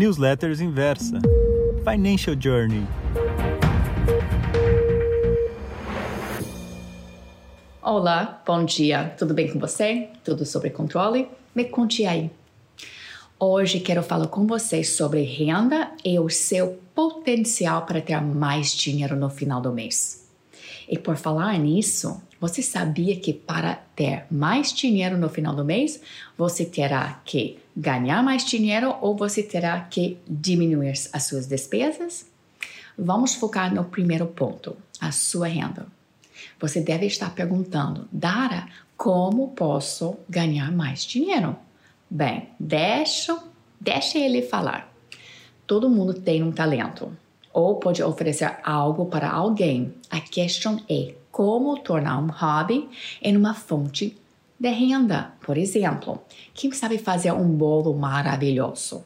Newsletters Inversa Financial Journey. Olá, bom dia. Tudo bem com você? Tudo sobre controle? Me conte aí. Hoje quero falar com vocês sobre renda e o seu potencial para ter mais dinheiro no final do mês. E por falar nisso, você sabia que para ter mais dinheiro no final do mês, você terá que ganhar mais dinheiro ou você terá que diminuir as suas despesas? Vamos focar no primeiro ponto, a sua renda. Você deve estar perguntando, Dara, como posso ganhar mais dinheiro? Bem, deixa, deixa ele falar. Todo mundo tem um talento ou pode oferecer algo para alguém. A questão é como tornar um hobby em uma fonte de renda. Por exemplo, quem sabe fazer um bolo maravilhoso?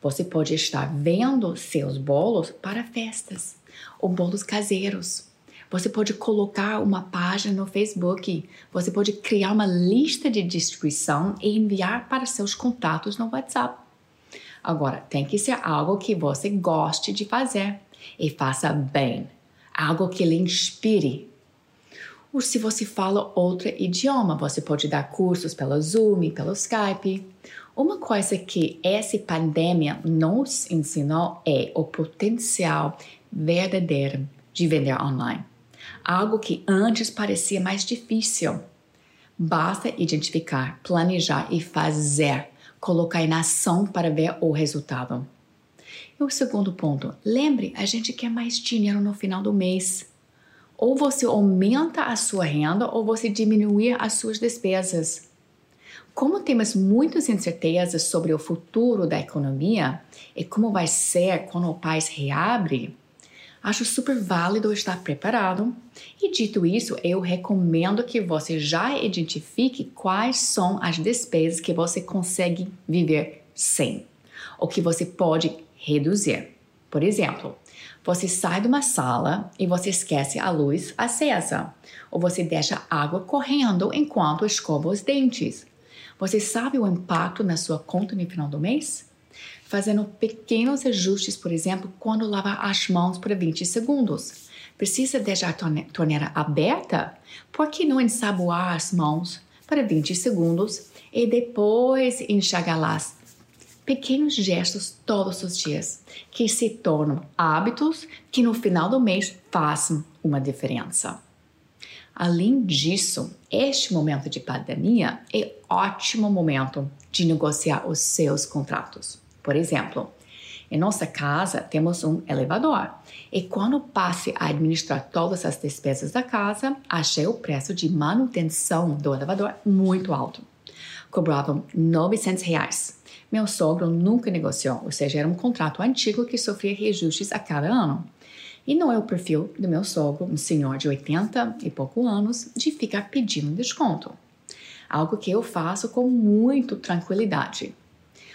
Você pode estar vendo seus bolos para festas ou bolos caseiros. Você pode colocar uma página no Facebook. Você pode criar uma lista de distribuição e enviar para seus contatos no WhatsApp. Agora, tem que ser algo que você goste de fazer e faça bem, algo que lhe inspire. Ou se você fala outro idioma, você pode dar cursos pelo Zoom, pelo Skype. Uma coisa que essa pandemia nos ensinou é o potencial verdadeiro de vender online. Algo que antes parecia mais difícil. Basta identificar, planejar e fazer, colocar em ação para ver o resultado. E o segundo ponto, lembre, a gente quer mais dinheiro no final do mês. Ou você aumenta a sua renda ou você diminui as suas despesas. Como temos muitas incertezas sobre o futuro da economia e como vai ser quando o país reabre, acho super válido estar preparado. E dito isso, eu recomendo que você já identifique quais são as despesas que você consegue viver sem, ou que você pode reduzir. Por exemplo, você sai de uma sala e você esquece a luz acesa, ou você deixa água correndo enquanto escova os dentes. Você sabe o impacto na sua conta no final do mês? Fazendo pequenos ajustes, por exemplo, quando lava as mãos por 20 segundos. Precisa deixar a torneira aberta? Por que não ensaboar as mãos para 20 segundos e depois enxagar-las pequenos gestos todos os dias que se tornam hábitos que no final do mês fazem uma diferença. Além disso, este momento de pandemia é ótimo momento de negociar os seus contratos. Por exemplo, em nossa casa temos um elevador e quando passe a administrar todas as despesas da casa, achei o preço de manutenção do elevador muito alto. Cobravam 900 reais meu sogro nunca negociou, ou seja, era um contrato antigo que sofria reajustes a cada ano. E não é o perfil do meu sogro, um senhor de 80 e pouco anos, de ficar pedindo desconto. Algo que eu faço com muita tranquilidade.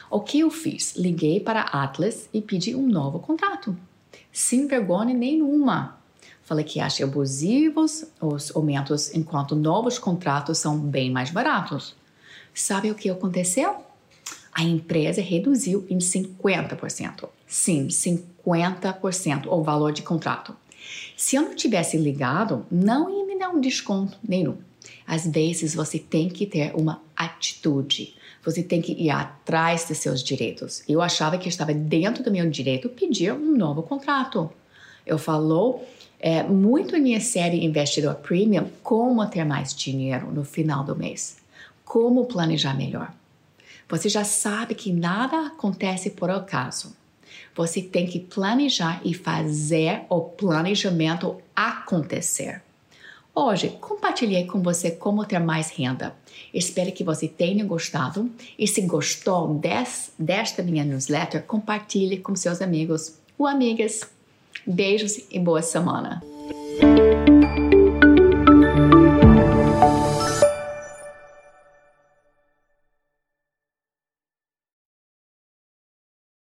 O que eu fiz? Liguei para a Atlas e pedi um novo contrato. Sem vergonha nenhuma. Falei que acho abusivos os aumentos enquanto novos contratos são bem mais baratos. Sabe o que aconteceu? a empresa reduziu em 50%. Sim, 50% o valor de contrato. Se eu não tivesse ligado, não ia me dar um desconto nenhum. Às vezes você tem que ter uma atitude. Você tem que ir atrás dos seus direitos. Eu achava que estava dentro do meu direito pedir um novo contrato. Eu falou é, muito em minha série Investidor Premium como ter mais dinheiro no final do mês, como planejar melhor. Você já sabe que nada acontece por acaso. Você tem que planejar e fazer o planejamento acontecer. Hoje, compartilhei com você como ter mais renda. Espero que você tenha gostado e se gostou des, desta minha newsletter, compartilhe com seus amigos ou amigas. Beijos e boa semana!